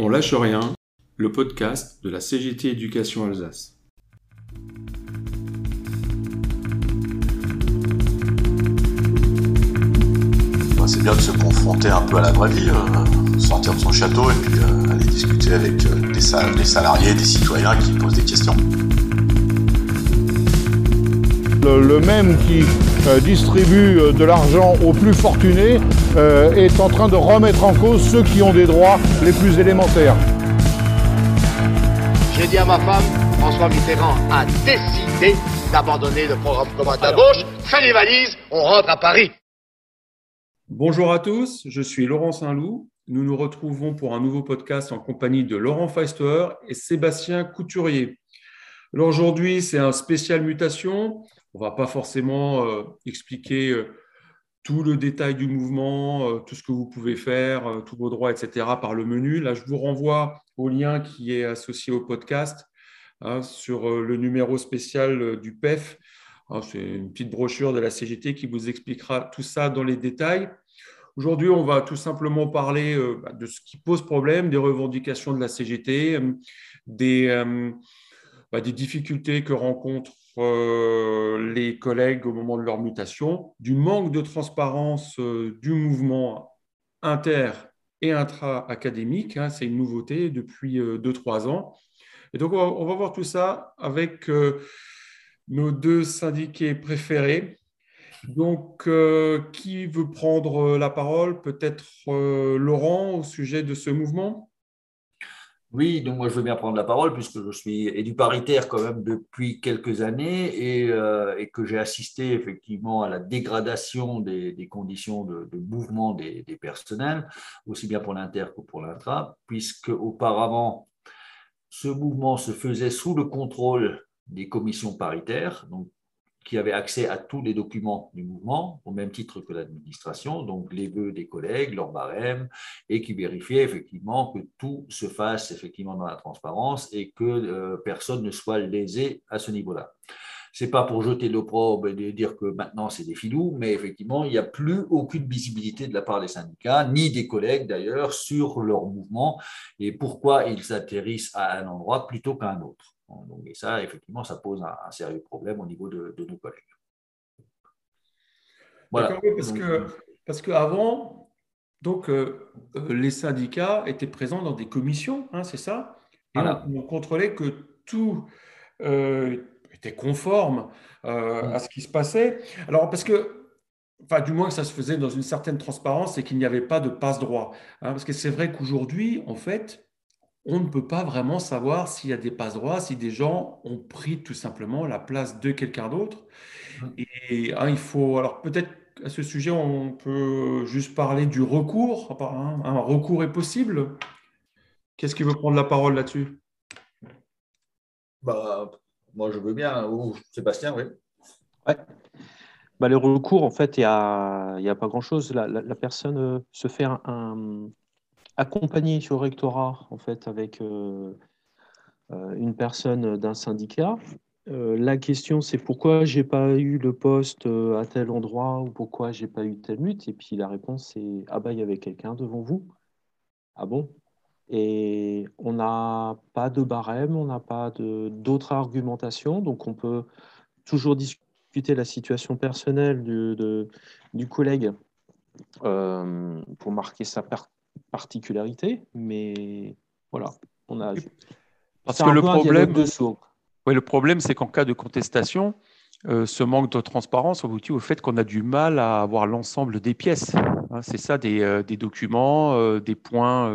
On lâche rien, le podcast de la CGT Éducation Alsace. C'est bien de se confronter un peu à la vraie vie, euh, sortir de son château et puis euh, aller discuter avec euh, des, salariés, des citoyens qui posent des questions. Le, même qui distribue de l'argent aux plus fortunés est en train de remettre en cause ceux qui ont des droits les plus élémentaires. J'ai dit à ma femme, François Mitterrand a décidé d'abandonner le programme commun d'embauche. Fais les valises, on rentre à Paris. Bonjour à tous, je suis Laurent Saint-Loup. Nous nous retrouvons pour un nouveau podcast en compagnie de Laurent Feister et Sébastien Couturier. Alors aujourd'hui, c'est un spécial mutation. On ne va pas forcément euh, expliquer euh, tout le détail du mouvement, euh, tout ce que vous pouvez faire, tous vos droits, etc. par le menu. Là, je vous renvoie au lien qui est associé au podcast hein, sur le numéro spécial du PEF Hein, c'est une petite brochure de la CGT qui vous expliquera tout ça dans les détails. Aujourd'hui, on va tout simplement parler bah, de ce qui pose problème, des revendications de la CGT, euh, bah, des, difficultés que rencontrent les collègues au moment de leur mutation, du manque de transparence du mouvement inter et intra-académique. Hein, c'est une nouveauté depuis 2-3 ans. Et donc, on va, voir tout ça avec nos deux syndiqués préférés. Donc, euh, qui veut prendre la parole? Peut-être euh, Laurent au sujet de ce mouvement? Oui, donc moi je veux bien prendre la parole puisque je suis édu paritaire quand même depuis quelques années et, euh, que j'ai assisté effectivement à la dégradation des, conditions de, mouvement des, personnels, aussi bien pour l'inter que pour l'intra, puisque auparavant ce mouvement se faisait sous le contrôle des commissions paritaires, qui avaient accès à tous les documents du mouvement, au même titre que l'administration, donc les vœux des collègues, leurs barèmes, et qui vérifiaient effectivement que tout se fasse effectivement dans la transparence et que euh, personne ne soit lésé à ce niveau-là. C'est pas pour jeter l'opprobre et dire que maintenant c'est des filous, mais effectivement, il n'y a plus aucune visibilité de la part des syndicats, ni des collègues d'ailleurs, sur leur mouvement et pourquoi ils atterrissent à un endroit plutôt qu'à un autre. Donc, et ça, effectivement, ça pose un, sérieux problème au niveau de, nos collègues. Voilà. parce, que, euh, parce qu'avant, donc, euh, euh, les syndicats étaient présents dans des commissions, hein, c'est ça? Et on, contrôlait que tout était conforme à ce qui se passait. Alors, parce que, enfin, du moins que ça se faisait dans une certaine transparence et qu'il n'y avait pas de passe-droit. Hein, parce que c'est vrai qu'aujourd'hui, en fait, on ne peut pas vraiment savoir s'il y a des passe droits, si des gens ont pris tout simplement la place de quelqu'un d'autre. Et hein, il faut, alors peut-être à ce sujet, on peut juste parler du recours. Hein, un recours est possible. Qu'est-ce qui veut prendre la parole là-dessus? Bah, Moi, je veux bien. Ou Sébastien, oui. Ouais. Bah, le recours, en fait, il n'y a, a, pas grand-chose. La, personne euh, se fait un, accompagné sur le rectorat en fait avec euh, euh, une personne d'un syndicat. Euh, la question c'est pourquoi j'ai pas eu le poste à tel endroit ou pourquoi j'ai pas eu telle lutte et puis la réponse c'est ah bah il y avait quelqu'un devant vous. Ah bon? Et on n'a pas de barème, on n'a pas d'autres argumentations, donc on peut toujours discuter la situation personnelle du, du collègue pour marquer sa, particularité, mais voilà, on a. Parce que le problème, oui, le problème, c'est qu'en cas de contestation, euh, ce manque de transparence aboutit au fait qu'on a du mal à avoir l'ensemble des pièces. Hein, c'est ça, des, euh, des documents, euh, des points,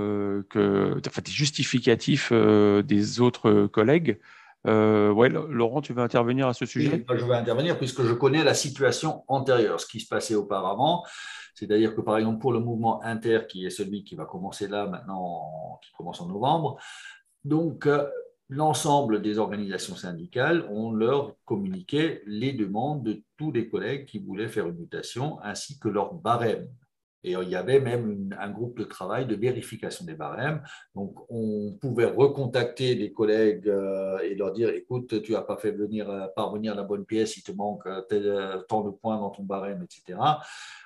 que, enfin, des justificatifs des autres collègues. Ouais, Laurent, tu veux intervenir à ce sujet? Je vais intervenir puisque je connais la situation antérieure, ce qui se passait auparavant. C'est-à-dire que, par exemple, pour le mouvement inter, qui est celui qui va commencer là maintenant, qui commence en novembre, donc euh, l'ensemble des organisations syndicales, ont leur communiqué les demandes de tous les collègues qui voulaient faire une mutation, ainsi que leur barème. Et il y avait même un groupe de travail de vérification des barèmes. Donc, on pouvait recontacter des collègues euh, et leur dire écoute, tu n'as pas fait venir, euh, parvenir la bonne pièce, il te manque tant de points dans ton barème, etc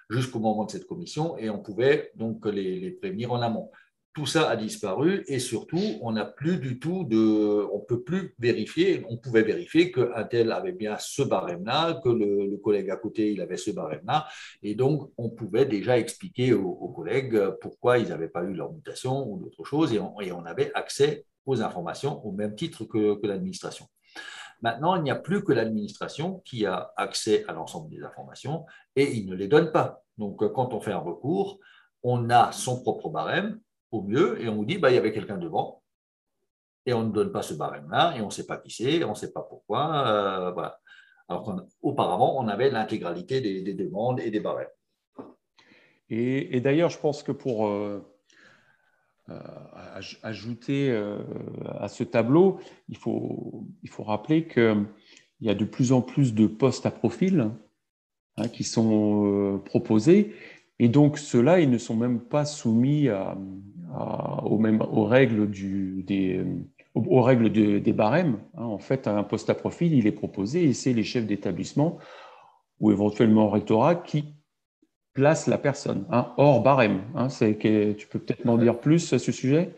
jusqu'au moment de cette commission et on pouvait donc les, prévenir en amont. Tout ça a disparu et surtout, on n'a plus du tout de, on peut plus vérifier. On pouvait vérifier qu'un tel avait bien ce barème-là, que le, collègue à côté il avait ce barème-là, et donc on pouvait déjà expliquer aux, collègues pourquoi ils n'avaient pas eu leur mutation ou d'autres choses, et on, avait accès aux informations au même titre que l'administration. Maintenant, il n'y a plus que l'administration qui a accès à l'ensemble des informations et il ne les donne pas. Donc, quand on fait un recours, on a son propre barème au mieux, et on vous dit, bah, il y avait quelqu'un devant, et on ne donne pas ce barème-là, et on ne sait pas qui c'est, on ne sait pas pourquoi. Euh. Alors qu'auparavant, on avait l'intégralité des, demandes et des barèmes. Et, d'ailleurs, je pense que pour euh, euh, ajouter à ce tableau, il faut, il faut rappeler qu'il y a de plus en plus de postes à profil hein, qui sont proposés et donc, ceux-là, ils ne sont même pas soumis aux, mêmes, aux, règles, du, des, aux règles des barèmes. Hein. En fait, un poste à profil, il est proposé et c'est les chefs d'établissement ou éventuellement rectorat qui placent la personne hein, hors barème. Hein. Que, tu peux peut-être m'en dire plus à ce sujet?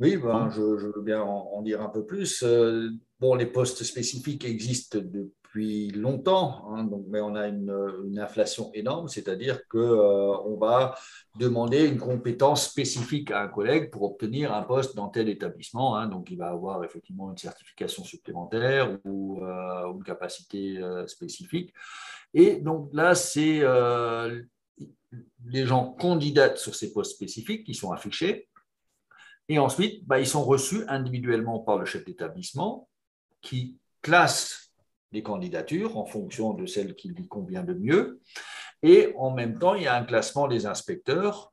Oui, ben, je, veux bien en, dire un peu plus. Euh, bon, les postes spécifiques existent depuis longtemps, hein, donc, mais on a une, inflation énorme, c'est-à-dire qu'on euh, va demander une compétence spécifique à un collègue pour obtenir un poste dans tel établissement. Hein. donc, il va avoir effectivement une certification supplémentaire ou euh, une capacité euh, spécifique. Et donc là, c'est les gens candidatent sur ces postes spécifiques qui sont affichés. Et ensuite, bah, ils sont reçus individuellement par le chef d'établissement qui classe des candidatures en fonction de celle qui lui convient de mieux. Et en même temps, il y a un classement des inspecteurs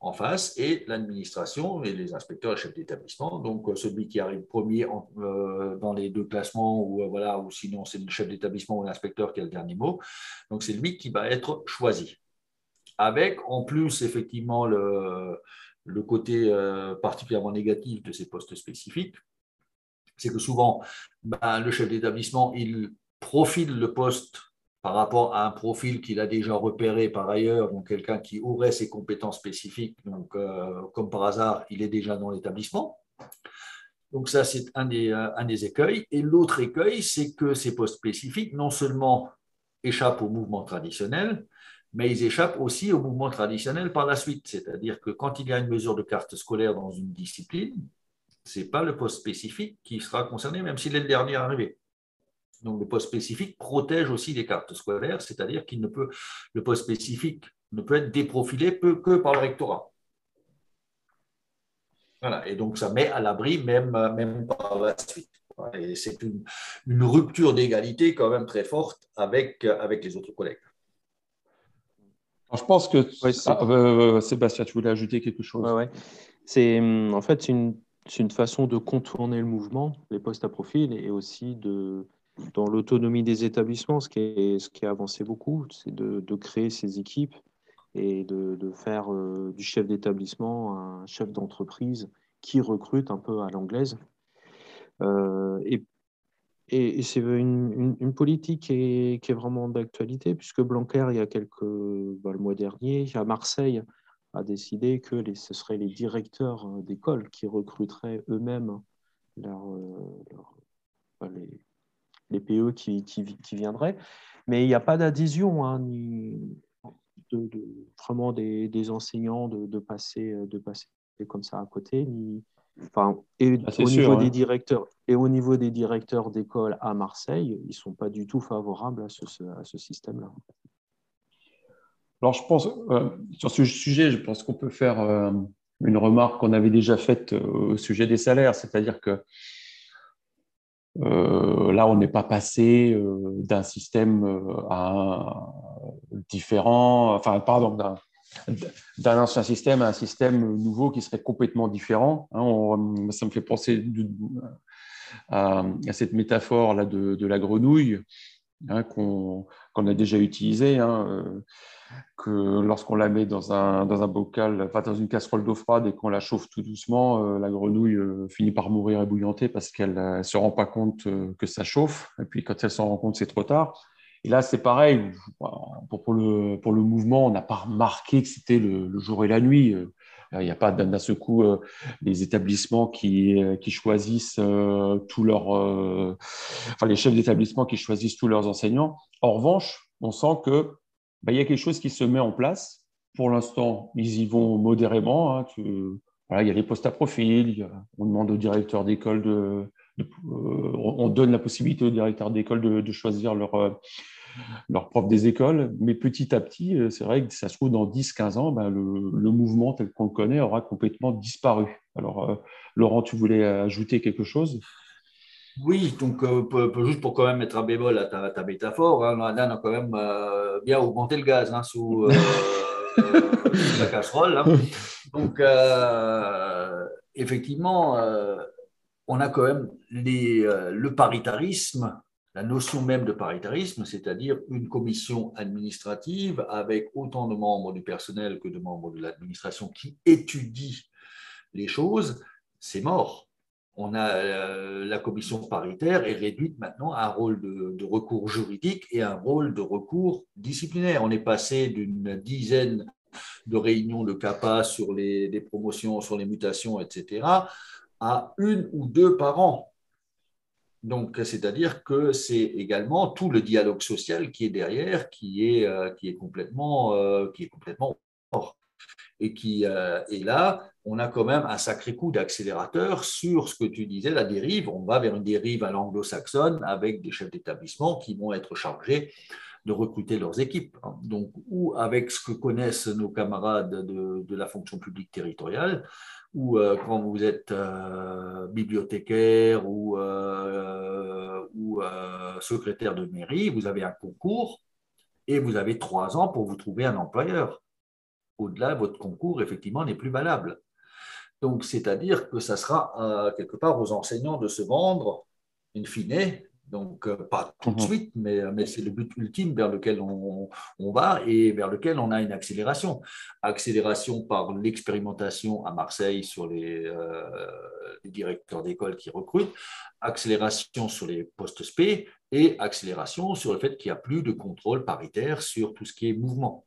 en face et l'administration et les inspecteurs et chefs d'établissement. Donc, euh, celui qui arrive premier euh, dans les deux classements, ou, euh, voilà, ou sinon c'est le chef d'établissement ou l'inspecteur qui a le dernier mot. Donc, c'est lui qui va être choisi. Avec en plus, effectivement, le, le côté particulièrement négatif de ces postes spécifiques, c'est que souvent, ben, le chef d'établissement, il profile le poste par rapport à un profil qu'il a déjà repéré par ailleurs, donc quelqu'un qui aurait ses compétences spécifiques, donc euh, comme par hasard, il est déjà dans l'établissement. Donc ça, c'est un des, euh, un des écueils. Et l'autre écueil, c'est que ces postes spécifiques, non seulement échappent au mouvement traditionnel, mais ils échappent aussi au mouvement traditionnel par la suite. C'est-à-dire que quand il y a une mesure de carte scolaire dans une discipline, ce n'est pas le poste spécifique qui sera concerné, même s'il est le dernier arrivé. Donc, le poste spécifique protège aussi les cartes scolaires, c'est-à-dire qu'il ne peut, le poste spécifique ne peut être déprofilé que par le rectorat. Voilà, et donc ça met à l'abri même, même par la suite. Et c'est une, rupture d'égalité quand même très forte avec, avec les autres collègues. je pense que ah, euh, euh, Sébastien, tu voulais ajouter quelque chose? C'est en fait une c'est une façon de contourner le mouvement, les postes à profil, et aussi de, dans l'autonomie des établissements, ce qui, est, ce qui a avancé beaucoup, c'est de, de, créer ces équipes et de, de faire euh, du chef d'établissement un chef d'entreprise qui recrute un peu à l'anglaise. Euh, et, et, c'est une, une, politique qui est, vraiment d'actualité, puisque Blanquer, il y a quelques, bah, le mois dernier, à Marseille, a décidé que les, ce seraient les directeurs euh, d'école qui recruteraient eux-mêmes leur, euh, les, les, PE qui, qui, qui, viendraient. Mais il n'y a pas d'adhésion, hein, ni de, vraiment des, des enseignants de, de, passer, de passer comme ça à côté, ni, Enfin, et, ah, au niveau des directeurs, et au niveau des directeurs d'école à Marseille, ils ne sont pas du tout favorables à ce, à ce système-là. Alors, je pense, euh, sur ce sujet, je pense qu'on peut faire euh, une remarque qu'on avait déjà faite euh, au sujet des salaires, c'est-à-dire que là, on n'est pas passé d'un système à un différent, enfin, pardon, d'un ancien système à un système nouveau qui serait complètement différent. Hein. ça me fait penser à, cette métaphore là de, la grenouille hein, qu'on a déjà utilisée. Hein, que lorsqu'on la met dans un, dans un bocal, enfin dans une casserole d'eau froide et qu'on la chauffe tout doucement, euh, la grenouille euh, finit par mourir ébouillantée parce qu'elle ne se rend pas compte euh, que ça chauffe. Et puis quand elle s'en rend compte, c'est trop tard. Et là, c'est pareil. Pour, pour, le, pour le mouvement, on n'a pas remarqué que c'était le, jour et la nuit. Il n'y a pas d'un seul coup les établissements qui, qui choisissent tous leurs, enfin les chefs d'établissement qui choisissent tous leurs enseignants. En revanche, on sent que bah, il y a quelque chose qui se met en place. Pour l'instant, ils y vont modérément. Hein. il y a les postes à profil, on demande au directeur d'école de, on donne la possibilité aux directeurs d'école de, choisir leur leurs profs des écoles. Mais petit à petit, euh, c'est vrai que ça se trouve dans 10-15 ans, ben, le, mouvement tel qu'on le connaît aura complètement disparu. Alors, euh, Laurent, tu voulais ajouter quelque chose? Oui, donc euh, juste pour quand même mettre un bémol à ta, métaphore, hein, on a quand même bien augmenté le gaz hein, sous, la casserole. Hein. Donc, effectivement, on a quand même les, le paritarisme la notion même de paritarisme, c'est-à-dire une commission administrative avec autant de membres du personnel que de membres de l'administration qui étudient les choses, c'est mort. On a euh, la commission paritaire est réduite maintenant à un rôle de, recours juridique et un rôle de recours disciplinaire. On est passé d'une dizaine de réunions de CAPA sur les promotions, sur les mutations, etc., à une ou deux par an donc, c'est-à-dire que c'est également tout le dialogue social qui est derrière, qui est, euh, qui est complètement, euh, qui est complètement mort. Et qui euh, là, on a quand même un sacré coup d'accélérateur sur ce que tu disais, la dérive. On va vers une dérive à l'anglo-saxonne avec des chefs d'établissement qui vont être chargés de recruter leurs équipes. Donc, ou avec ce que connaissent nos camarades de, la fonction publique territoriale, ou euh, quand vous êtes euh, bibliothécaire ou, ou secrétaire de mairie, vous avez un concours et vous avez trois ans pour vous trouver un employeur. Au-delà, votre concours, effectivement, n'est plus valable. Donc, c'est-à-dire que ça sera quelque part aux enseignants de se vendre, in fine, donc, euh, pas tout de mhm. suite, mais, mais c'est le but ultime vers lequel on, on, va et vers lequel on a une accélération. Accélération par l'expérimentation à Marseille sur les, euh, les directeurs d'école qui recrutent, accélération sur les postes SP et accélération sur le fait qu'il n'y a plus de contrôle paritaire sur tout ce qui est mouvement.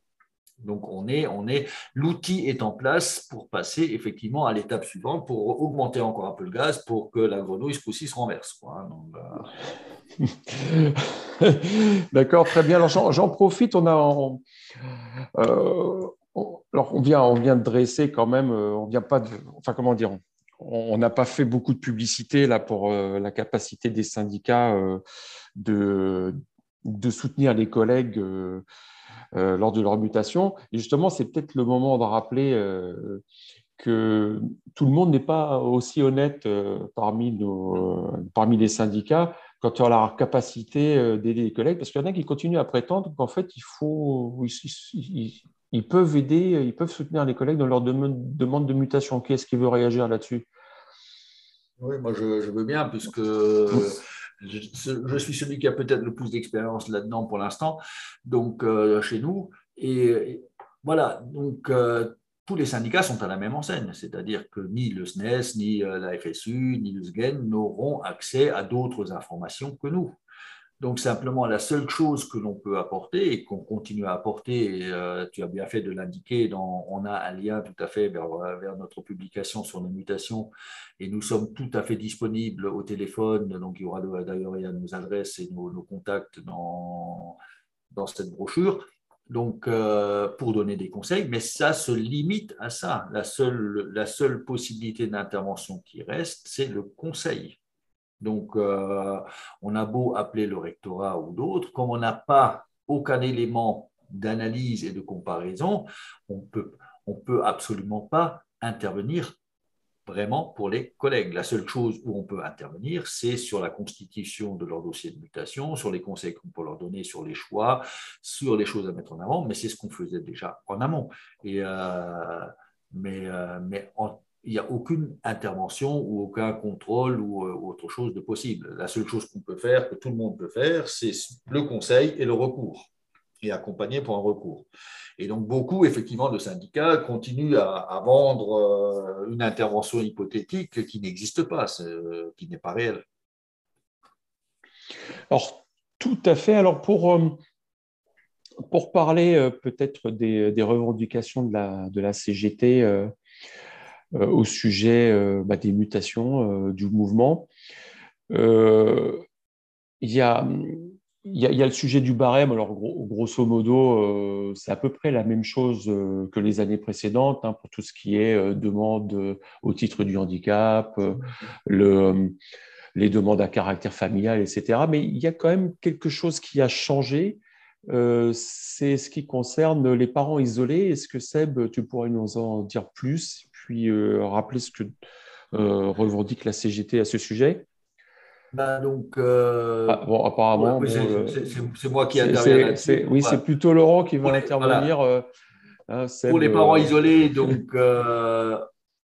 Donc, on est, on est, l'outil est en place pour passer effectivement à l'étape suivante, pour augmenter encore un peu le gaz pour que la grenouille ce se renverse. Hein. Euh, D'accord, très bien. Alors, j'en profite. Euh, on vient, de dresser quand même. Euh, on vient pas enfin, comment dire On n'a pas fait beaucoup de publicité là pour la capacité des syndicats de soutenir les collègues euh, lors de leur mutation. Et justement, c'est peut-être le moment de rappeler euh, que tout le monde n'est pas aussi honnête euh, parmi, nos, parmi les syndicats quand on a la capacité d'aider les collègues, parce qu'il y en a qui continuent à prétendre qu'en fait, il faut, ils, peuvent aider, ils peuvent soutenir les collègues dans leur demande de mutation. Qui est-ce qui veut réagir là-dessus? Oui, moi je, je, veux bien, puisque je, suis celui qui a peut-être le plus d'expérience là-dedans pour l'instant, donc euh, chez nous. Et, voilà, donc euh, tous les syndicats sont à la même enseigne, c'est-à-dire que ni le SNES, ni euh, la FSU, ni le SGEN n'auront accès à d'autres informations que nous. Donc simplement, la seule chose que l'on peut apporter et qu'on continue à apporter, euh, tu as bien fait de l'indiquer, on a un lien tout à fait vers, notre publication sur les mutations et nous sommes tout à fait disponibles au téléphone. Donc il y aura d'ailleurs nos adresses et nos, contacts dans, cette brochure. Donc, euh, pour donner des conseils, mais ça se limite à ça. La seule possibilité d'intervention qui reste, c'est le conseil. Donc, euh, on a beau appeler le rectorat ou d'autres, comme on n'a pas aucun élément d'analyse et de comparaison, on peut, on peut absolument pas intervenir vraiment pour les collègues. La seule chose où on peut intervenir, c'est sur la constitution de leur dossier de mutation, sur les conseils qu'on peut leur donner sur les choix, sur les choses à mettre en avant, mais c'est ce qu'on faisait déjà en amont. Et, euh, mais, euh, mais en, il n'y a aucune intervention ou aucun contrôle ou, euh, autre chose de possible. La seule chose qu'on peut faire, que tout le monde peut faire, c'est le conseil et le recours, et accompagner pour un recours. Et donc, beaucoup, effectivement, de syndicats continuent à, vendre euh, une intervention hypothétique qui n'existe pas, euh, qui n'est pas réelle. Alors, tout à fait. Alors, pour, pour parler peut-être des, des, revendications de la, de la CGT, au sujet bah, des mutations du mouvement. il y a le sujet du barème. Alors, grosso modo, euh, c'est à peu près la même chose euh, que les années précédentes hein, pour tout ce qui est euh, demande au titre du handicap, le, les demandes à caractère familial, etc. Mais il y a quand même quelque chose qui a changé. c'est ce qui concerne les parents isolés. Est-ce que Seb, tu pourrais nous en dire plus, puis rappeler ce que revendique la CGT à ce sujet ben donc, euh, ah, bon, apparemment, euh, c'est moi qui interviens Oui, c'est plutôt Laurent qui va intervenir. Euh, hein, pour les parents isolés, donc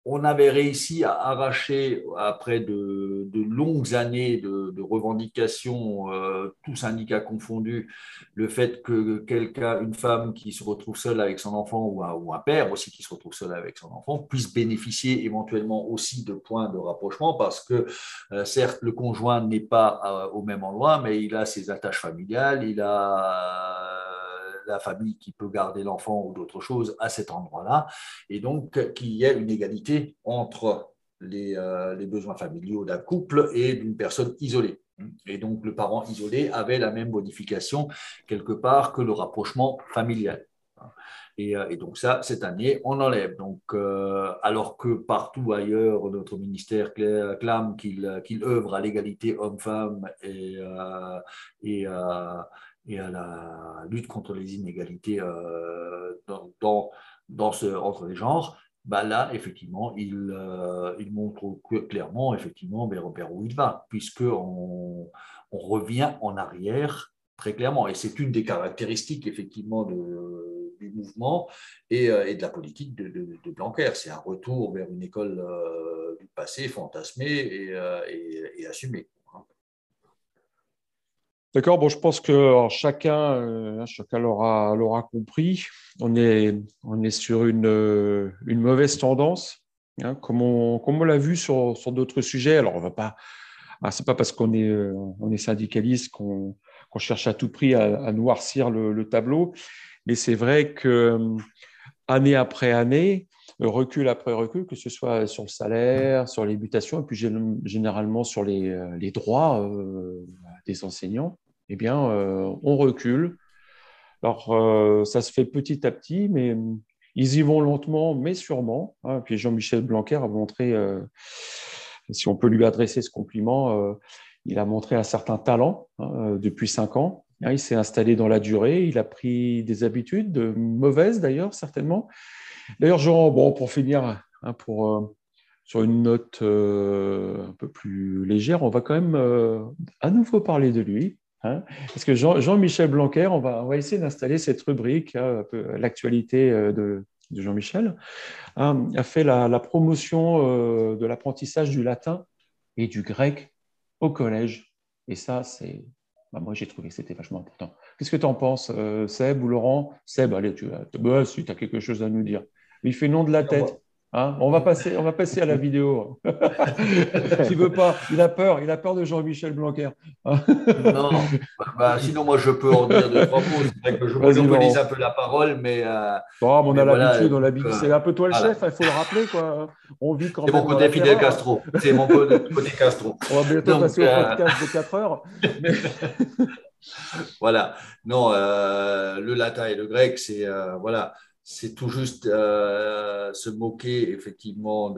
on avait réussi à arracher, après de, longues années de, revendications, euh, tous syndicats confondus, le fait que quelqu'un, une femme qui se retrouve seule avec son enfant ou un, père aussi qui se retrouve seul avec son enfant, puisse bénéficier éventuellement aussi de points de rapprochement parce que euh, certes, le conjoint n'est pas euh, au même endroit, mais il a ses attaches familiales, il a la famille qui peut garder l'enfant ou d'autres choses à cet endroit-là, et donc qu'il y ait une égalité entre les, euh, les besoins familiaux d'un couple et d'une personne isolée. Et donc le parent isolé avait la même modification quelque part que le rapprochement familial. Et, euh, donc ça, cette année, on enlève. Donc, euh, alors que partout ailleurs, notre ministère clame qu'il œuvre à l'égalité homme-femme et, et, et à la lutte contre les inégalités euh, dans, ce, entre les genres, bah là, effectivement, il, euh, montre clairement effectivement, vers, où il va, puisqu'on on revient en arrière très clairement. Et c'est une des caractéristiques, effectivement, du mouvement et, euh, et, de la politique de, Blanquer. C'est un retour vers une école du passé fantasmée et assumée. D'accord, bon, je pense que chacun, euh, chacun l'aura, compris. On est, on est sur une, euh, mauvaise tendance, hein, comme, on, l'a vu sur, d'autres sujets. Alors, on va pas, ah, c'est pas parce qu'on est, euh, on est syndicaliste qu'on, cherche à tout prix à, noircir le, tableau, mais c'est vrai que année après année, recul après recul, que ce soit sur le salaire, sur les mutations, et puis généralement sur les droits des enseignants, eh bien, euh, on recule. Alors, euh, ça se fait petit à petit, mais euh, ils y vont lentement, mais sûrement. Hein. Puis Jean-Michel Blanquer a montré, si on peut lui adresser ce compliment, il a montré un certain talent hein, depuis cinq ans. Hein, il s'est installé dans la durée, il a pris des habitudes, mauvaises d'ailleurs, certainement. D'ailleurs, Jean, bon, pour finir, pour, sur une note un peu plus légère, on va quand même à nouveau parler de lui. Hein. Parce que Jean-Michel Blanquer, on va, essayer d'installer cette rubrique, hein, l'actualité euh, de, Jean-Michel, hein, a fait la, promotion euh, de l'apprentissage du latin et du grec au collège. Et ça, c'est. Bah, moi, j'ai trouvé que c'était vachement important. Qu'est-ce que tu en penses, euh, Seb ou Laurent? Seb, allez, tu as, bah, si tu as quelque chose à nous dire. Il fait nom de la tête. Hein, on, va passer, on va passer à la vidéo. il veut pas, il a peur, il a peur de Jean-Michel Blanquer. non, bah, sinon moi je peux en dire deux trois mots. C'est vrai que je monopolise un peu la parole, mais. Euh, on a l'habitude, on l'habitude. C'est un peu toi le chef, il faut le rappeler quoi. On vit quand C'est mon côté Fidel Castro. C'est mon côté Castro. On va bientôt passer au euh, podcast de 4 heures. voilà. Non, euh, le latin et le grec, c'est voilà c'est tout juste euh, se moquer effectivement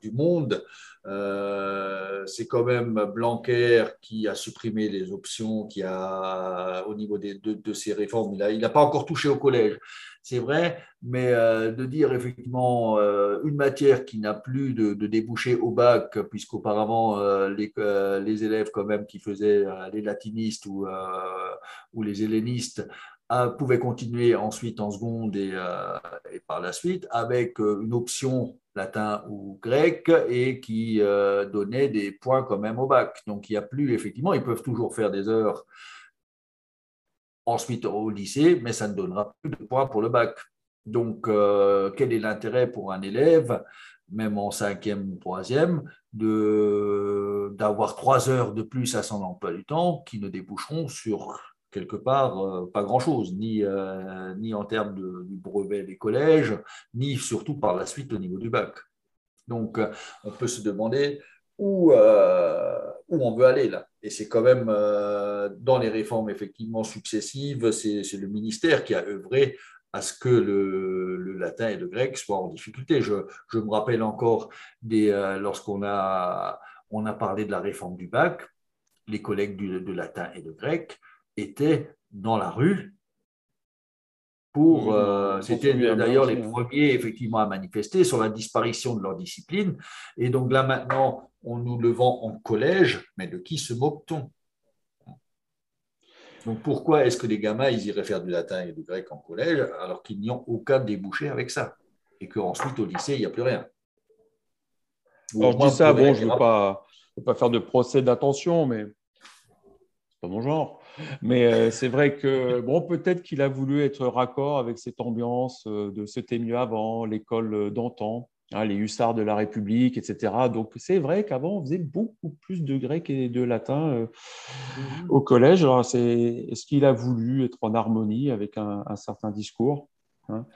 du monde. Euh, c'est quand même Blanquer qui a supprimé les options, qui a, au niveau de, de ces réformes, il n'a pas encore touché au collège, c'est vrai, mais euh, de dire effectivement une matière qui n'a plus de, de, débouché au bac, puisqu'auparavant les, les, élèves quand même qui faisaient les latinistes ou, ou les hellénistes pouvait continuer ensuite en seconde et, euh, par la suite avec euh, une option latin ou grec et qui euh, donnait des points quand même au bac. Donc il n'y a plus, effectivement, ils peuvent toujours faire des heures ensuite au lycée, mais ça ne donnera plus de points pour le bac. Donc quel est l'intérêt pour un élève même en cinquième ou troisième, d'avoir trois heures de plus à son emploi du temps qui ne déboucheront sur quelque part euh, pas grand-chose, ni, euh, ni en termes de, du brevet des collèges, ni surtout par la suite au niveau du bac. Donc, euh, on peut se demander où, où on veut aller là. Et c'est quand même dans les réformes effectivement successives, c'est le ministère qui a œuvré à ce que le, latin et le grec soient en difficulté. Je, je me rappelle encore des, lorsqu'on a, on a parlé de la réforme du bac, les collègues de latin et de grec étaient dans la rue pour. Euh, c'était d'ailleurs les premiers effectivement à manifester sur la disparition de leur discipline. Et donc là maintenant, on nous le vend en collège, mais de qui se moque-t-on? Donc pourquoi est-ce que les gamins, ils iraient faire du latin et du grec en collège alors qu'ils n'y ont aucun débouché avec ça? Et qu'ensuite au lycée, il n'y a plus rien Alors je dis ça, bon, je ne veux pas, pas faire de procès d'attention, mais c'est pas mon genre. Mais euh, c'est vrai que, bon, peut-être qu'il a voulu être raccord avec cette ambiance euh, de C'était mieux avant, l'école euh, d'antan, hein, les hussards de la République, etc. Donc, c'est vrai qu'avant, on faisait beaucoup plus de grec et de latin au collège. Est-ce qu'il a voulu être en harmonie avec un, certain discours hein?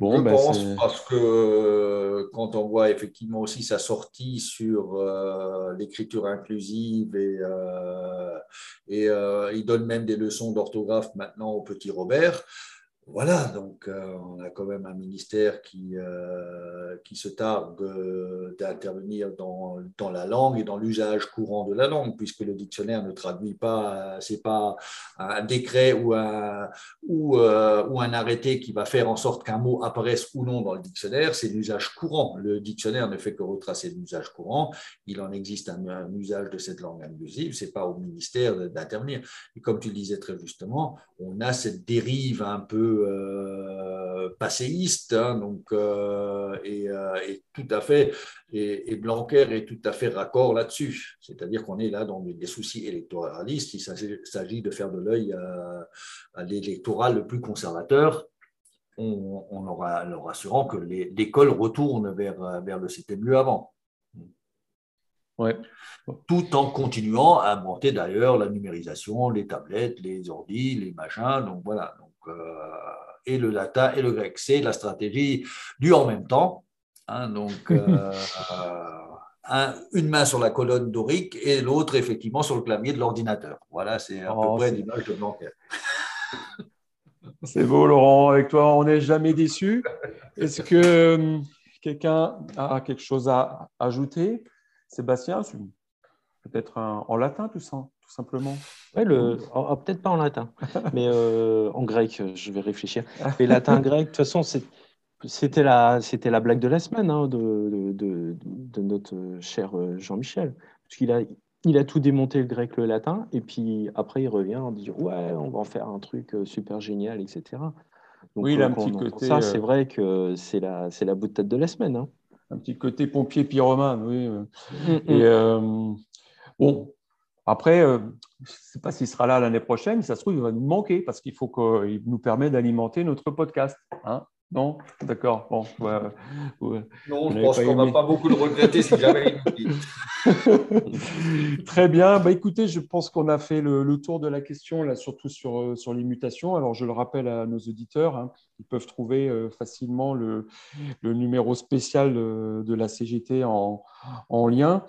Je ben, pense parce que euh, quand on voit effectivement aussi sa sortie sur euh, l'écriture inclusive et, euh, et il donne même des leçons d'orthographe maintenant au petit Robert, voilà, donc euh, on a quand même un ministère qui, euh, qui se targue d'intervenir dans, dans, la langue et dans l'usage courant de la langue, puisque le dictionnaire ne traduit pas, c'est pas un décret ou un, ou, euh, un arrêté qui va faire en sorte qu'un mot apparaisse ou non dans le dictionnaire, c'est l'usage courant. Le dictionnaire ne fait que retracer l'usage courant, il en existe un, un usage de cette langue inclusive, c'est pas au ministère d'intervenir. Et comme tu le disais très justement, on a cette dérive un peu euh, passéiste, hein, donc, euh, euh, et, tout à fait, et, Blanquer est tout à fait raccord là-dessus. C'est-à-dire qu'on est là dans des soucis électoralistes. Il s'agit de faire de l'œil à, l'électorat le plus conservateur en, leur, assurant que l'école retourne vers, vers le c'était mieux avant. Ouais. Tout en continuant à monter d'ailleurs la numérisation, les tablettes, les ordis, les machins. Donc voilà. Euh, et le latin et le grec. C'est la stratégie du en même temps. Hein, donc, euh, une main sur la colonne dorique et l'autre effectivement sur le clavier de l'ordinateur. Voilà, c'est à peu oh, près l'image de Blanquer. C'est beau, Laurent. Avec toi, on n'est jamais déçu. Est-ce que euh, quelqu'un a quelque chose à ajouter? Sébastien, peut-être en latin tout ça tout simplement ouais, le... Oh, oh, Peut-être pas en latin, mais euh, en grec, je vais réfléchir. Mais latin, grec, de toute façon, c'était la, la blague de la semaine hein, de, de, de, notre cher euh, Jean-Michel. Parce qu'il a, il a tout démonté le grec, le latin, et puis après, il revient en disant Ouais, on va en faire un truc euh, super génial, etc. Donc, oui, il a un petit côté. Ça, c'est vrai que c'est la, la bout de tête de la semaine. Hein. Un petit côté pompier pyromane, oui. Mm, mm. Et bon, après, euh, je ne sais pas s'il sera là l'année prochaine, ça se trouve, il va nous manquer parce qu'il faut qu'il nous permet d'alimenter notre podcast. Hein non? D'accord. Bon, Non, je pense qu'on ne va pas beaucoup le regretter si jamais Très bien. Bah, écoutez, je pense qu'on a fait le, tour de la question, là, surtout sur, euh, sur les mutations. Alors, je le rappelle à nos auditeurs, hein, ils peuvent trouver euh, facilement le, numéro spécial de, la CGT en, en lien.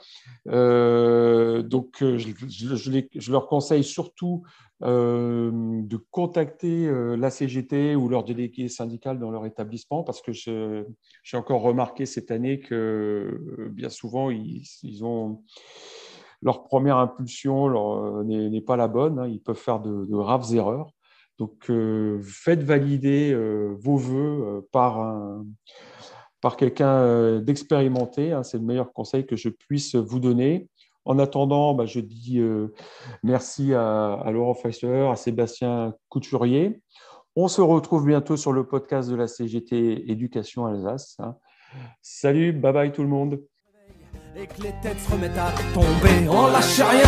Euh, donc, je, je, leur conseille surtout euh, de contacter euh, la CGT ou leur délégué syndical dans leur établissement parce que j'ai encore remarqué cette année que euh, bien souvent, ils, ont leur première impulsion n'est pas la bonne. Hein. ils peuvent faire de, graves erreurs. Donc, faites valider vos voeux par, un, par quelqu'un d'expérimenté. Hein. C'est le meilleur conseil que je puisse vous donner. En attendant, bah, je dis euh, merci à, Laurent Feister, à Sébastien Couturier. On se retrouve bientôt sur le podcast de la CGT Éducation Alsace. Hein. Salut, bye bye tout le monde. Et que les têtes se remettent à tomber, on lâche rien,